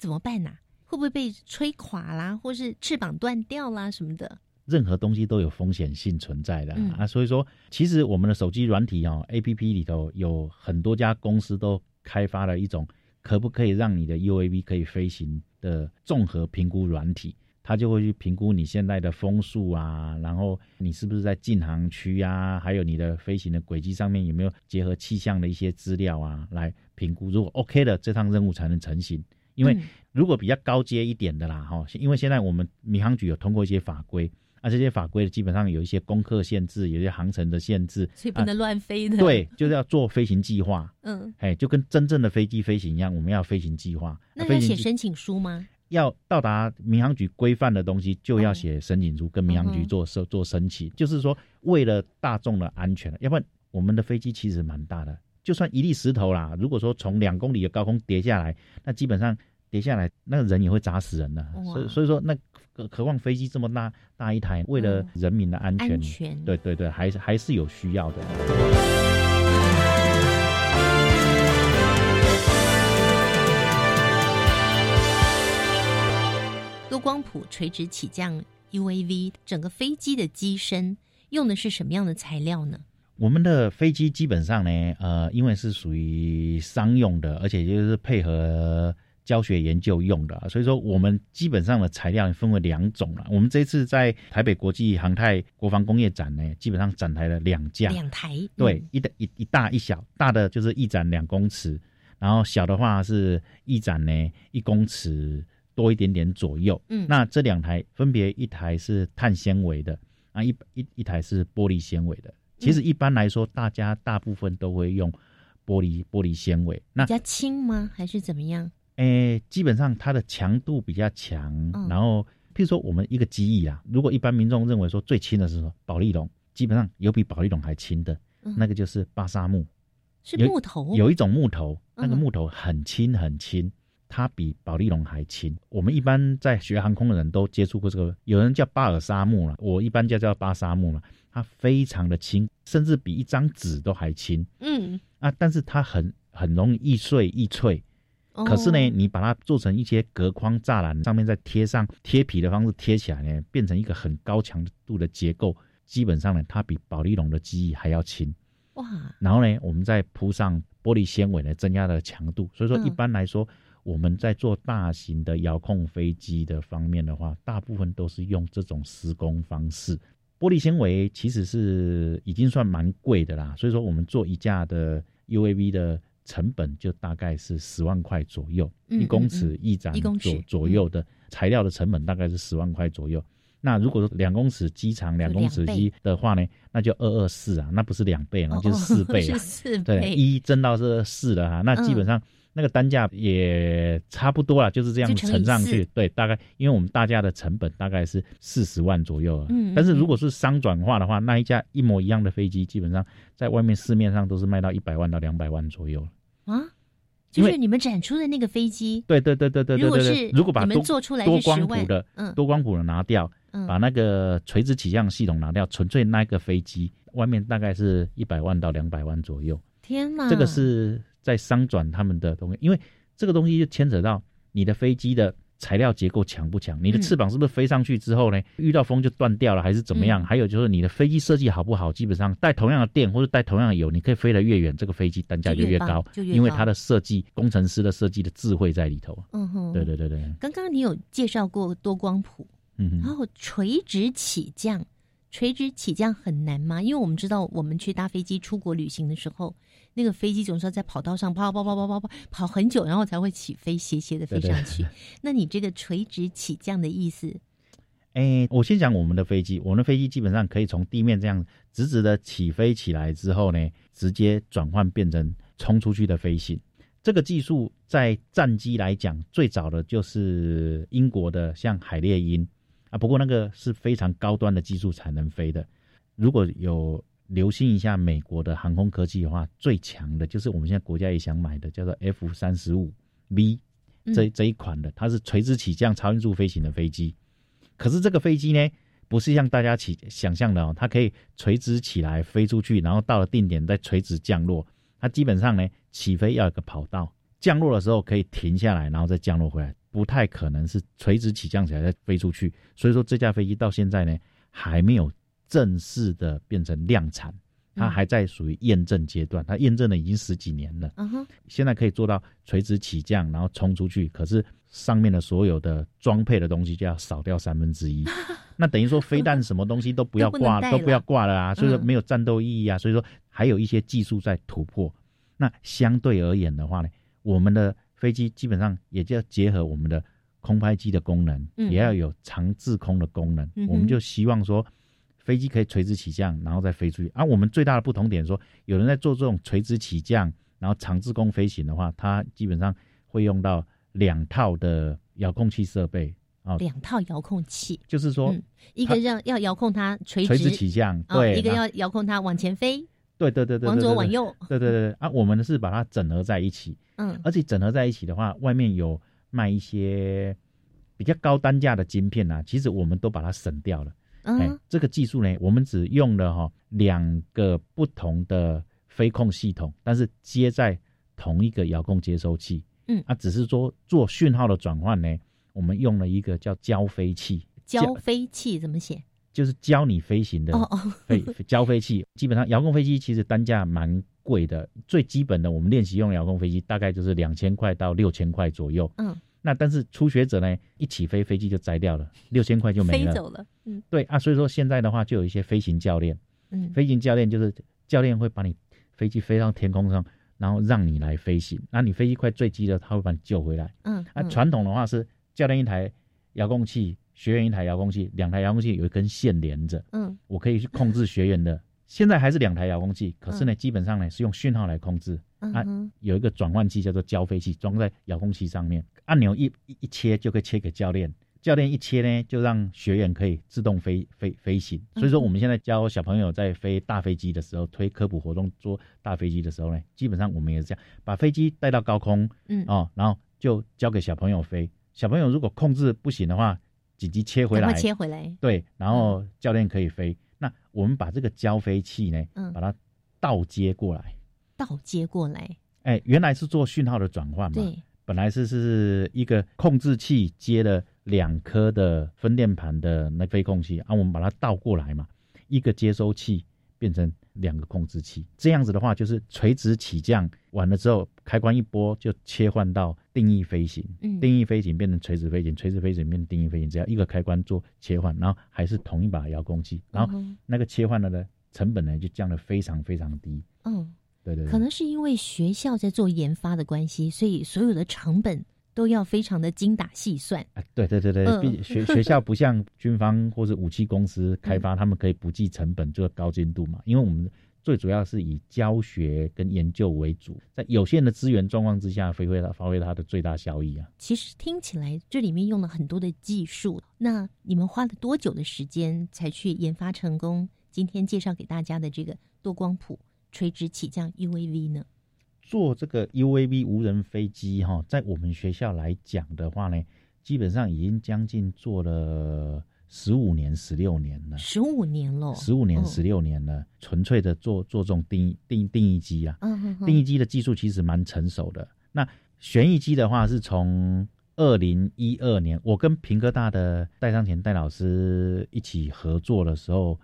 怎么办呢？会不会被吹垮啦，或是翅膀断掉啦什么的？任何东西都有风险性存在的啊，所以说，其实我们的手机软体哦，A P P 里头有很多家公司都开发了一种可不可以让你的 U A V 可以飞行的综合评估软体，它就会去评估你现在的风速啊，然后你是不是在禁航区啊，还有你的飞行的轨迹上面有没有结合气象的一些资料啊来评估，如果 O K 的，这趟任务才能成型。因为如果比较高阶一点的啦，哈，因为现在我们民航局有通过一些法规，啊，这些法规基本上有一些功课限制，有些航程的限制，所以不能乱飞的。对，就是要做飞行计划。嗯，哎，就跟真正的飞机飞行一样，我们要飞行计划。那要写申请书吗？要到达民航局规范的东西，就要写申请书，跟民航局做做做申请。就是说，为了大众的安全，要不然我们的飞机其实蛮大的，就算一粒石头啦，如果说从两公里的高空跌下来，那基本上。跌下来，那个人也会砸死人的，所以所以说，那渴望飞机这么大大一台，为了人民的安全，安全，对对对，还是还是有需要的。多光谱垂直起降 UAV 整个飞机的机身用的是什么样的材料呢？我们的飞机基本上呢，呃，因为是属于商用的，而且就是配合。教学研究用的，所以说我们基本上的材料分为两种了。我们这次在台北国际航太国防工业展呢，基本上展台了两架，两台，对，一的一一大一小，大的就是一展两公尺，然后小的话是一展呢一公尺多一点点左右。嗯，那这两台分别一台是碳纤维的，啊一一一台是玻璃纤维的。其实一般来说，大家大部分都会用玻璃玻璃纤维。那比较轻吗？还是怎么样？诶，基本上它的强度比较强，然后譬如说我们一个机翼啊，如果一般民众认为说最轻的是什么保利龙，基本上有比保利龙还轻的，那个就是巴沙木，是木头，有一种木头，那个木头很轻很轻，它比保利龙还轻。我们一般在学航空的人都接触过这个，有人叫巴尔沙木了，我一般叫叫巴沙木了，它非常的轻，甚至比一张纸都还轻。嗯啊，但是它很很容易易碎易脆。可是呢，你把它做成一些隔框栅栏，上面再贴上贴皮的方式贴起来呢，变成一个很高强度的结构。基本上呢，它比保利龙的机翼还要轻。哇！然后呢，我们再铺上玻璃纤维呢，增加了强度。所以说，一般来说，我们在做大型的遥控飞机的方面的话，大部分都是用这种施工方式。玻璃纤维其实是已经算蛮贵的啦。所以说，我们做一架的 UAV 的。成本就大概是十万块左右，一公尺一盏左左右的材料的成本大概是十万块左右。那如果说两公尺机长、两公尺机的话呢，那就二二四啊，那不是两倍，那就是四倍 啊。对，一增到是四了哈，那基本上那个单价也差不多了，就是这样乘上去。对，大概因为我们大家的成本大概是四十万左右啊。嗯。但是如果是商转化的话，那一架一模一样的飞机，基本上在外面市面上都是卖到一百万到两百万左右啊，就是你们展出的那个飞机，对对对对对对。如果是如果把多做出来多光谱的，嗯，多光谱的拿掉，嗯，把那个垂直起降系统拿掉，纯粹那个飞机外面大概是一百万到两百万左右。天哪！这个是在商转他们的东西，因为这个东西就牵扯到你的飞机的。材料结构强不强？你的翅膀是不是飞上去之后呢，遇到风就断掉了，还是怎么样？还有就是你的飞机设计好不好？基本上带同样的电或者带同样的油，你可以飞得越远，这个飞机单价就越高，因为它的设计工程师的设计的智慧在里头。嗯哼，对对对对。刚刚你有介绍过多光谱，嗯，然后垂直起降。垂直起降很难吗？因为我们知道，我们去搭飞机出国旅行的时候，那个飞机总是要在跑道上跑跑跑跑跑跑跑很久，然后才会起飞，斜斜的飞上去。那你这个垂直起降的意思？哎，我先讲我们的飞机，我们的飞机基本上可以从地面这样直直的起飞起来之后呢，直接转换变成冲出去的飞行。这个技术在战机来讲，最早的就是英国的，像海猎鹰。啊，不过那个是非常高端的技术才能飞的。如果有留心一下美国的航空科技的话，最强的就是我们现在国家也想买的，叫做 F 三十五 V 这这一款的，它是垂直起降超音速飞行的飞机。可是这个飞机呢，不是像大家起想象的哦，它可以垂直起来飞出去，然后到了定点再垂直降落。它基本上呢，起飞要有个跑道，降落的时候可以停下来，然后再降落回来。不太可能是垂直起降起来再飞出去，所以说这架飞机到现在呢还没有正式的变成量产，它还在属于验证阶段。它验证了已经十几年了，嗯哼，现在可以做到垂直起降，然后冲出去。可是上面的所有的装配的东西就要少掉三分之一，那等于说飞弹什么东西都不要挂，都不要挂了啊，所以说没有战斗意义啊。所以说还有一些技术在突破。那相对而言的话呢，我们的。飞机基本上也就要结合我们的空拍机的功能，也要有长滞空的功能。我们就希望说，飞机可以垂直起降，然后再飞出去。啊我们最大的不同点说，有人在做这种垂直起降，然后长滞空飞行的话，它基本上会用到两套的遥控器设备。啊，两套遥控器，就是说，一个让要遥控它垂直。起降，对，一个要遥控它往前飞。对对对对，往左往右，对对对啊，我们是把它整合在一起，嗯，而且整合在一起的话，外面有卖一些比较高单价的晶片啊，其实我们都把它省掉了。嗯，这个技术呢，我们只用了哈两个不同的飞控系统，但是接在同一个遥控接收器，嗯，啊，只是说做讯号的转换呢，我们用了一个叫交飞器。交飞器怎么写？就是教你飞行的飞交飞器，基本上遥控飞机其实单价蛮贵的，最基本的我们练习用遥控飞机大概就是两千块到六千块左右。嗯，那但是初学者呢，一起飞飞机就摘掉了，六千块就没了，飞走了。嗯，对啊，所以说现在的话就有一些飞行教练，嗯，飞行教练就是教练会把你飞机飞到天空上，然后让你来飞行。那你飞机快坠机了，他会把你救回来。嗯，啊，传统的话是教练一台遥控器，学员一台遥控器，两台遥控器有一根线连着。嗯，我可以去控制学员的。现在还是两台遥控器，可是呢，基本上呢是用讯号来控制。啊，有一个转换器叫做交飞器，装在遥控器上面，按钮一一切就可以切给教练，教练一切呢就让学员可以自动飞飞飞行。所以说，我们现在教小朋友在飞大飞机的时候，推科普活动做大飞机的时候呢，基本上我们也是这样，把飞机带到高空，嗯。哦，然后就交给小朋友飞。小朋友如果控制不行的话，紧急切回来，切回来，对，然后教练可以飞。那我们把这个交飞器呢，嗯，把它倒接过来，倒接过来。哎，原来是做讯号的转换嘛，对，本来是是一个控制器接了两颗的分电盘的那飞控器，啊，我们把它倒过来嘛，一个接收器变成两个控制器，这样子的话就是垂直起降完了之后，开关一拨就切换到定义飞行，嗯，定义飞行变成垂直飞行，垂直飞行变成定义飞行，只要一个开关做切换，然后还是同一把遥控器，然后那个切换的呢成本呢就降得非常非常低，嗯，对对，可能是因为学校在做研发的关系，所以所有的成本都要非常的精打细算啊，对对对对，嗯、学学校不像军方或者武器公司开发，他们可以不计成本做高精度嘛，因为我们。最主要是以教学跟研究为主，在有限的资源状况之下，发挥它发挥它的最大效益啊。其实听起来这里面用了很多的技术，那你们花了多久的时间才去研发成功？今天介绍给大家的这个多光谱垂直起降 UAV 呢？做这个 UAV 无人飞机哈，在我们学校来讲的话呢，基本上已经将近做了。十五年、十六年了，十五年了，十五年、十六年了，纯粹的做做这种定义定定义机啊，嗯定义机的技术其实蛮成熟的。那旋翼机的话，是从二零一二年，我跟平科大的戴尚前戴老师一起合作的时候，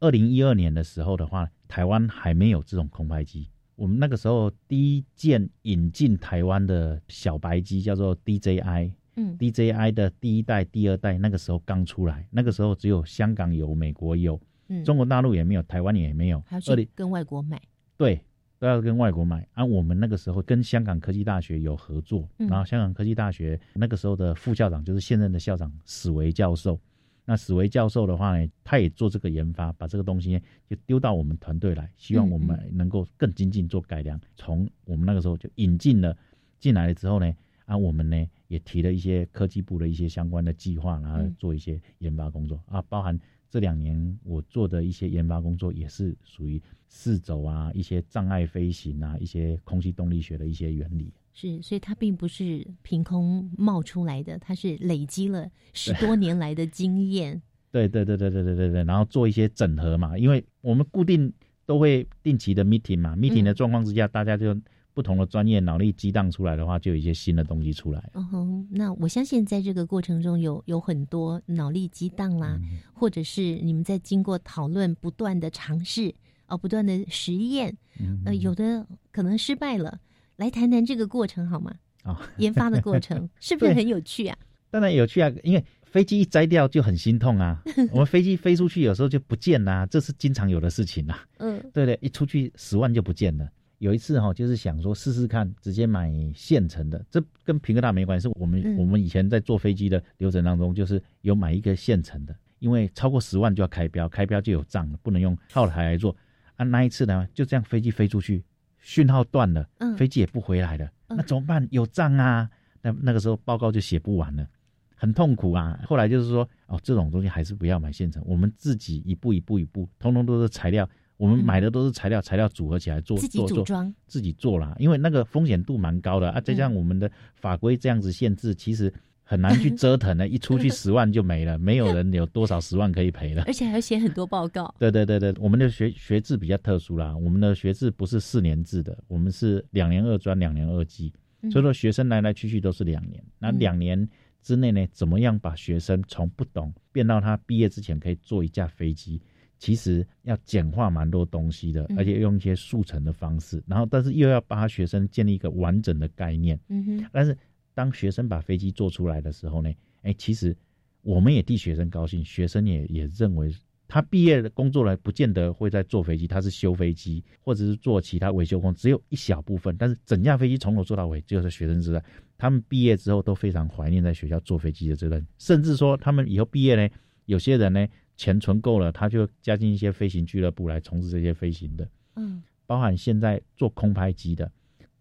二零一二年的时候的话，台湾还没有这种空拍机。我们那个时候第一件引进台湾的小白机叫做 DJI。嗯，DJI 的第一代、第二代那个时候刚出来，那个时候只有香港有、美国有，嗯，中国大陆也没有，台湾也没有，还要跟外国买。对，都要跟外国买。啊，我们那个时候跟香港科技大学有合作，嗯、然后香港科技大学那个时候的副校长就是现任的校长史维教授。那史维教授的话呢，他也做这个研发，把这个东西就丢到我们团队来，希望我们能够更精进做改良。从我们那个时候就引进了进来了之后呢。啊，我们呢也提了一些科技部的一些相关的计划，然后做一些研发工作啊，包含这两年我做的一些研发工作，也是属于四轴啊、一些障碍飞行啊、一些空气动力学的一些原理。是，所以它并不是凭空冒出来的，它是累积了十多年来的经验。对对对对对对对对，然后做一些整合嘛，因为我们固定都会定期的 meeting 嘛，meeting 的状况之下，大家就。不同的专业脑力激荡出来的话，就有一些新的东西出来。嗯哼，那我相信在这个过程中有有很多脑力激荡啦，嗯、或者是你们在经过讨论、不断的尝试啊、不断的实验，嗯、呃，有的可能失败了。来谈谈这个过程好吗？哦，研发的过程 是不是很有趣啊？当然有趣啊，因为飞机一摘掉就很心痛啊。我们飞机飞出去有时候就不见啦、啊，这是经常有的事情啊。嗯，对对，一出去十万就不见了。有一次哈、哦，就是想说试试看，直接买现成的，这跟平哥大没关系。我们、嗯、我们以前在坐飞机的流程当中，就是有买一个现成的，因为超过十万就要开标，开标就有账了，不能用套台来做。啊，那一次呢，就这样飞机飞出去，讯号断了，嗯，飞机也不回来了，那怎么办？有账啊，那那个时候报告就写不完了，很痛苦啊。后来就是说，哦，这种东西还是不要买现成，我们自己一步一步一步，通通都是材料。我们买的都是材料，材料组合起来做，自己组装，自己做啦。因为那个风险度蛮高的啊，再加上我们的法规这样子限制，其实很难去 折腾的。一出去 十万就没了，没有人有多少十万可以赔了。而且还要写很多报告。对对对对，我们的学学制比较特殊啦，我们的学制不是四年制的，我们是两年二专，两年二技，所以说学生来来去去都是两年。那两年之内呢，怎么样把学生从不懂变到他毕业之前可以坐一架飞机？其实要简化蛮多东西的，而且用一些速成的方式，然后但是又要帮学生建立一个完整的概念。嗯哼。但是当学生把飞机做出来的时候呢，哎，其实我们也替学生高兴，学生也也认为他毕业的工作了，不见得会在坐飞机，他是修飞机或者是做其他维修工，只有一小部分。但是整架飞机从头做到尾，就是学生时代，他们毕业之后都非常怀念在学校坐飞机的这段，甚至说他们以后毕业呢，有些人呢。钱存够了，他就加进一些飞行俱乐部来从事这些飞行的。嗯，包含现在做空拍机的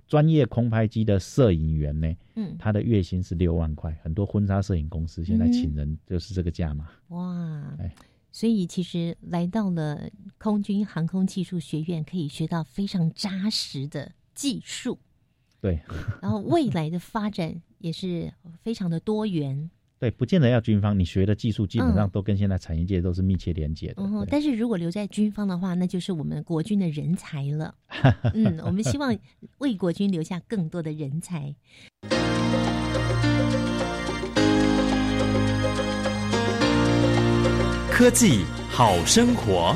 专业空拍机的摄影员呢，嗯，他的月薪是六万块。很多婚纱摄影公司现在请人就是这个价嘛。哇，哎，所以其实来到了空军航空技术学院，可以学到非常扎实的技术。对，然后未来的发展也是非常的多元。对，不见得要军方，你学的技术基本上都跟现在产业界都是密切连接的。嗯，但是如果留在军方的话，那就是我们国军的人才了。嗯，我们希望为国军留下更多的人才。科技好生活。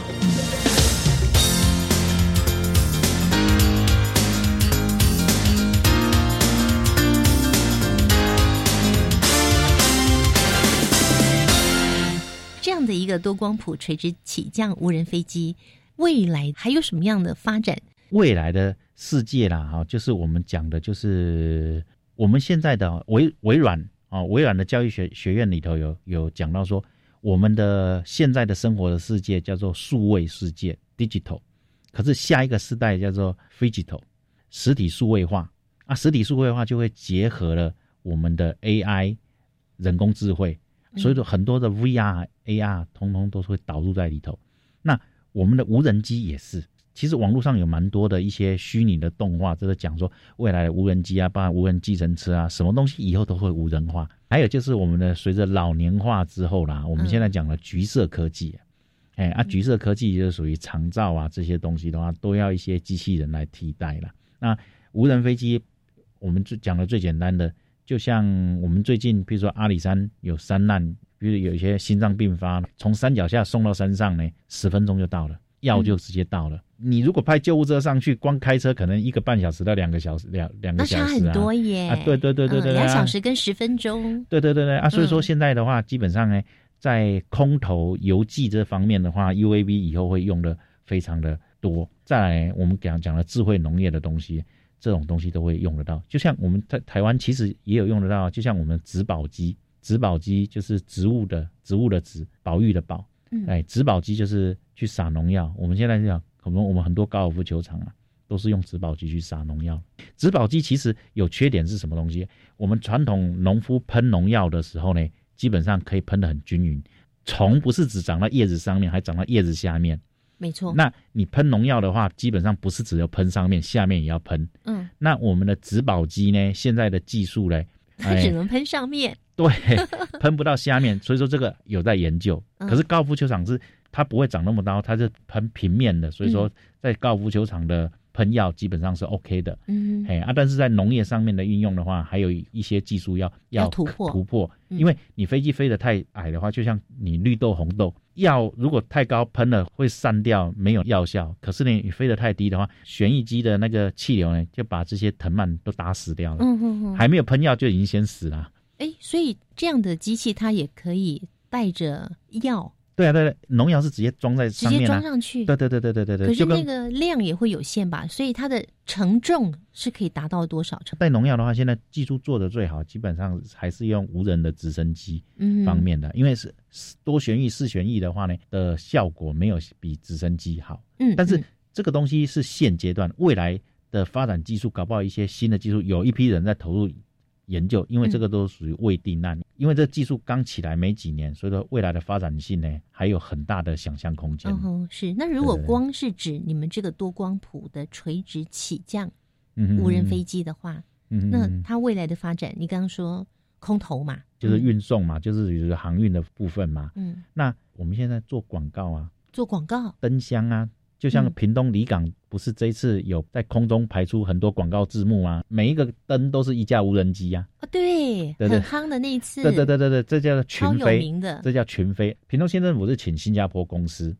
的一个多光谱垂直起降无人飞机，未来还有什么样的发展？未来的世界啦，哈，就是我们讲的，就是我们现在的微微软啊，微软的教育学学院里头有有讲到说，我们的现在的生活的世界叫做数位世界 （digital），可是下一个时代叫做 physical，实体数位化啊，实体数位化就会结合了我们的 AI 人工智慧。所以说，很多的 VR、AR 通通都是会导入在里头。那我们的无人机也是，其实网络上有蛮多的一些虚拟的动画，就是讲说未来的无人机啊，包括无人计程车啊，什么东西以后都会无人化。还有就是我们的随着老年化之后啦，我们现在讲的橘色科技，哎啊，橘色科技就是属于长照啊这些东西的话，都要一些机器人来替代了。那无人飞机，我们就讲的最简单的。就像我们最近，比如说阿里山有山难，比如有一些心脏病发，从山脚下送到山上呢，十分钟就到了，药就直接到了。你如果派救护车上去，光开车可能一个半小时到两个小时，两两个小时啊。那差很多耶！啊，对对对对对，两小时跟十分钟。对对对对啊，所以说现在的话，基本上呢，在空投邮寄这方面的话，UAV 以后会用的非常的多。再来，我们讲讲了智慧农业的东西。这种东西都会用得到，就像我们在台湾其实也有用得到，就像我们植保机，植保机就是植物的植物的植，保育的保，嗯哎，植保机就是去撒农药。我们现在讲，可能我们很多高尔夫球场啊，都是用植保机去撒农药。植保机其实有缺点是什么东西？我们传统农夫喷农药的时候呢，基本上可以喷得很均匀，虫不是只长在叶子上面，还长在叶子下面。没错，那你喷农药的话，基本上不是只有喷上面，下面也要喷。嗯，那我们的植保机呢？现在的技术呢，它只能喷上面，对，喷不到下面。所以说这个有在研究。可是高尔夫球场是它不会长那么高，它是喷平面的，所以说在高尔夫球场的。喷药基本上是 OK 的，嗯，哎啊，但是在农业上面的运用的话，还有一些技术要要突破突破，因为你飞机飞得太矮的话，就像你绿豆红豆药如果太高喷了会散掉，没有药效。可是呢，你飞得太低的话，旋翼机的那个气流呢，就把这些藤蔓都打死掉了，嗯嗯嗯，还没有喷药就已经先死了。哎，所以这样的机器它也可以带着药。对啊，对对，农药是直接装在上面，直接装上去。对对对对对对对。可是那个量也会有限吧？所以它的承重是可以达到多少承？带农药的话，现在技术做的最好，基本上还是用无人的直升机方面的，因为是多旋翼、四旋翼的话呢，的效果没有比直升机好。嗯。但是这个东西是现阶段，未来的发展技术，搞不好一些新的技术，有一批人在投入。研究，因为这个都属于未定案，因为这技术刚起来没几年，所以说未来的发展性呢还有很大的想象空间。哦，是。那如果光是指你们这个多光谱的垂直起降无人飞机的话，那它未来的发展，你刚刚说空投嘛，就是运送嘛，就是有航运的部分嘛。嗯。那我们现在做广告啊，做广告，灯箱啊。就像屏东离港，不是这一次有在空中排出很多广告字幕吗？每一个灯都是一架无人机呀！啊，对，很夯的那一次，对对对对对，这叫群飞，名的，这叫群飞。屏东县政府是请新加坡公司，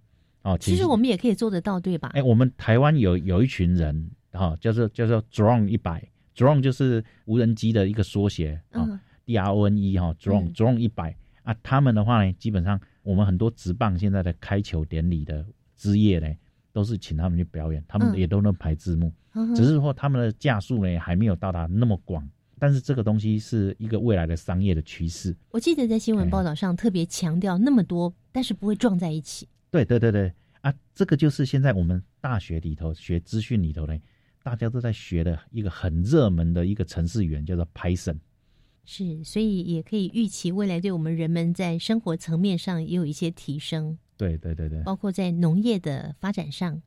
哦，其实我们也可以做得到，对吧？哎，我们台湾有有一群人哈，叫做叫做 Drone 一百，Drone 就是无人机的一个缩写啊，D R O N E 哈，Drone Drone 一百啊，他们的话呢，基本上我们很多直棒现在的开球典礼的枝叶呢，都是请他们去表演，他们也都能排字幕，只是说他们的架数呢还没有到达那么广，但是这个东西是一个未来的商业的趋势。我记得在新闻报道上特别强调那么多，但是不会撞在一起。对对对对啊，这个就是现在我们大学里头学资讯里头呢，大家都在学的一个很热门的一个程式语言，叫做 Python。是，所以也可以预期未来对我们人们在生活层面上也有一些提升。对对对对，包括在农业的发展上，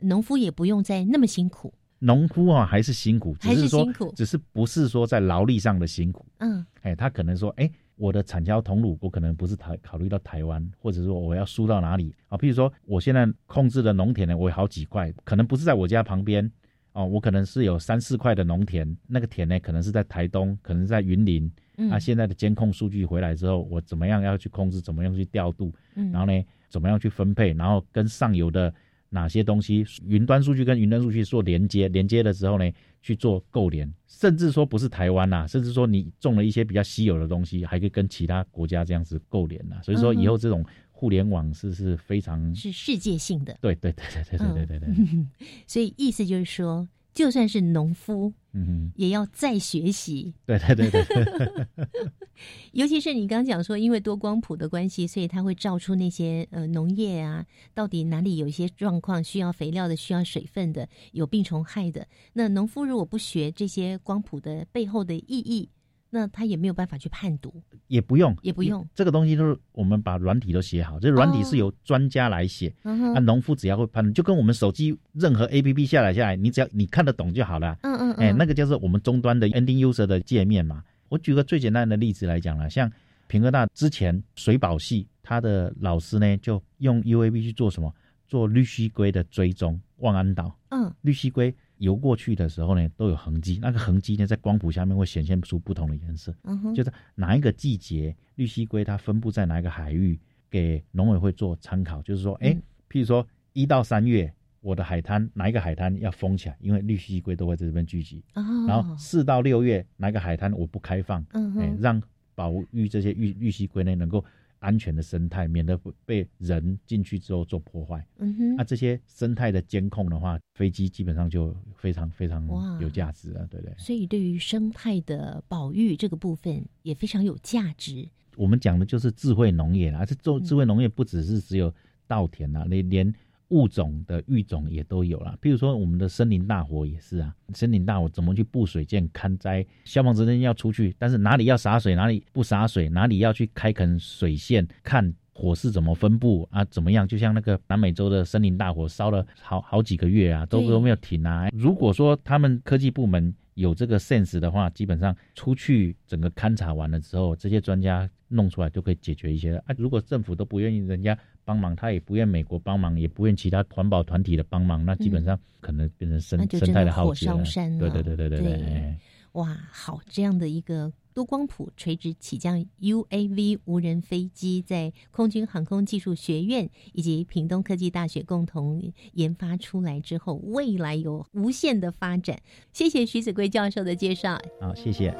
农夫也不用再那么辛苦。农夫啊，还是辛苦，还是辛苦，只是不是说在劳力上的辛苦。嗯，哎，他可能说，哎。我的产销同乳，我可能不是台考虑到台湾，或者说我要输到哪里啊？譬如说，我现在控制的农田呢，我有好几块，可能不是在我家旁边哦，我可能是有三四块的农田，那个田呢，可能是在台东，可能是在云林。啊，现在的监控数据回来之后，我怎么样要去控制？怎么样去调度？然后呢，怎么样去分配？然后跟上游的。哪些东西云端数据跟云端数据做连接？连接的时候呢，去做构连，甚至说不是台湾呐，甚至说你种了一些比较稀有的东西，还可以跟其他国家这样子构连呐。所以说以后这种互联网是是非常是世界性的。对对对对对对对对对。所以意思就是说。就算是农夫，嗯哼，也要再学习。对对对对，尤其是你刚刚讲说，因为多光谱的关系，所以它会照出那些呃农业啊，到底哪里有一些状况需要肥料的、需要水分的、有病虫害的。那农夫如果不学这些光谱的背后的意义。那他也没有办法去判读，也不用，也不用。这个东西都是我们把软体都写好，这软体是由专家来写。那农夫只要会判断，就跟我们手机任何 A P P 下载下来，你只要你看得懂就好了。嗯嗯。哎，那个就是我们终端的 ending user 的界面嘛。我举个最简单的例子来讲了，像平科大之前水保系他的老师呢，就用 U A B 去做什么？做绿蜥龟的追踪，望安岛。嗯，绿蜥龟。游过去的时候呢，都有痕迹。那个痕迹呢，在光谱下面会显现出不同的颜色。嗯哼，就是哪一个季节绿蜥龟它分布在哪一个海域，给农委会做参考。就是说，哎，譬如说一到三月，我的海滩哪一个海滩要封起来，因为绿蜥龟都会在这边聚集。哦，然后四到六月，哪一个海滩我不开放，嗯哎，让保育这些绿绿蜥龟呢能够。安全的生态，免得被人进去之后做破坏。嗯哼，那这些生态的监控的话，飞机基本上就非常非常有价值了，对不对？所以，对于生态的保育这个部分也非常有价值。我们讲的就是智慧农业啦，这做智慧农业不只是只有稻田啊，你连。物种的育种也都有了，比如说我们的森林大火也是啊，森林大火怎么去布水建勘灾？消防职人要出去，但是哪里要洒水，哪里不洒水，哪里要去开垦水线，看火势怎么分布啊？怎么样？就像那个南美洲的森林大火烧了好好几个月啊，都都没有停啊。如果说他们科技部门有这个 sense 的话，基本上出去整个勘察完了之后，这些专家弄出来就可以解决一些啊。如果政府都不愿意，人家。帮忙，他也不愿美国帮忙，也不愿其他环保团体的帮忙，那基本上可能变成生生态的浩劫了。对对对对对对。哇，好，这样的一个多光谱垂直起降 UAV 无人飞机，在空军航空技术学院以及屏东科技大学共同研发出来之后，未来有无限的发展。谢谢徐子贵教授的介绍。好，谢谢。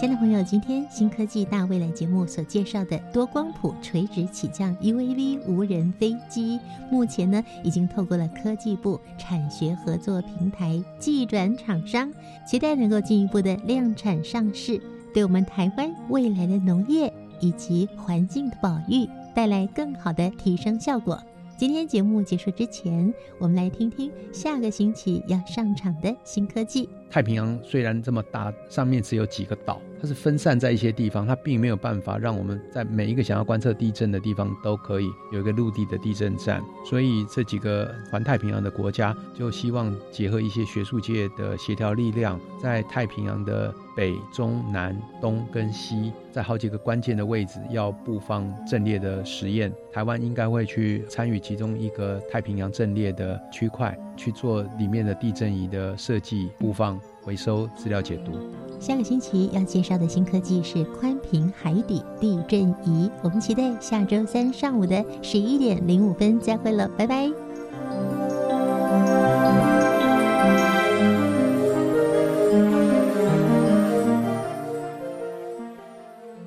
亲爱的朋友，今天新科技大未来节目所介绍的多光谱垂直起降 UAV 无人飞机，目前呢已经透过了科技部产学合作平台技转厂商，期待能够进一步的量产上市，对我们台湾未来的农业以及环境的保育带来更好的提升效果。今天节目结束之前，我们来听听下个星期要上场的新科技。太平洋虽然这么大，上面只有几个岛，它是分散在一些地方，它并没有办法让我们在每一个想要观测地震的地方都可以有一个陆地的地震站。所以这几个环太平洋的国家就希望结合一些学术界的协调力量，在太平洋的北、中、南、东跟西，在好几个关键的位置要布放阵列的实验。台湾应该会去参与其中一个太平洋阵列的区块。去做里面的地震仪的设计、布放、回收、资料解读。下个星期要介绍的新科技是宽频海底地震仪。我们期待下周三上午的十一点零五分再会了，拜拜。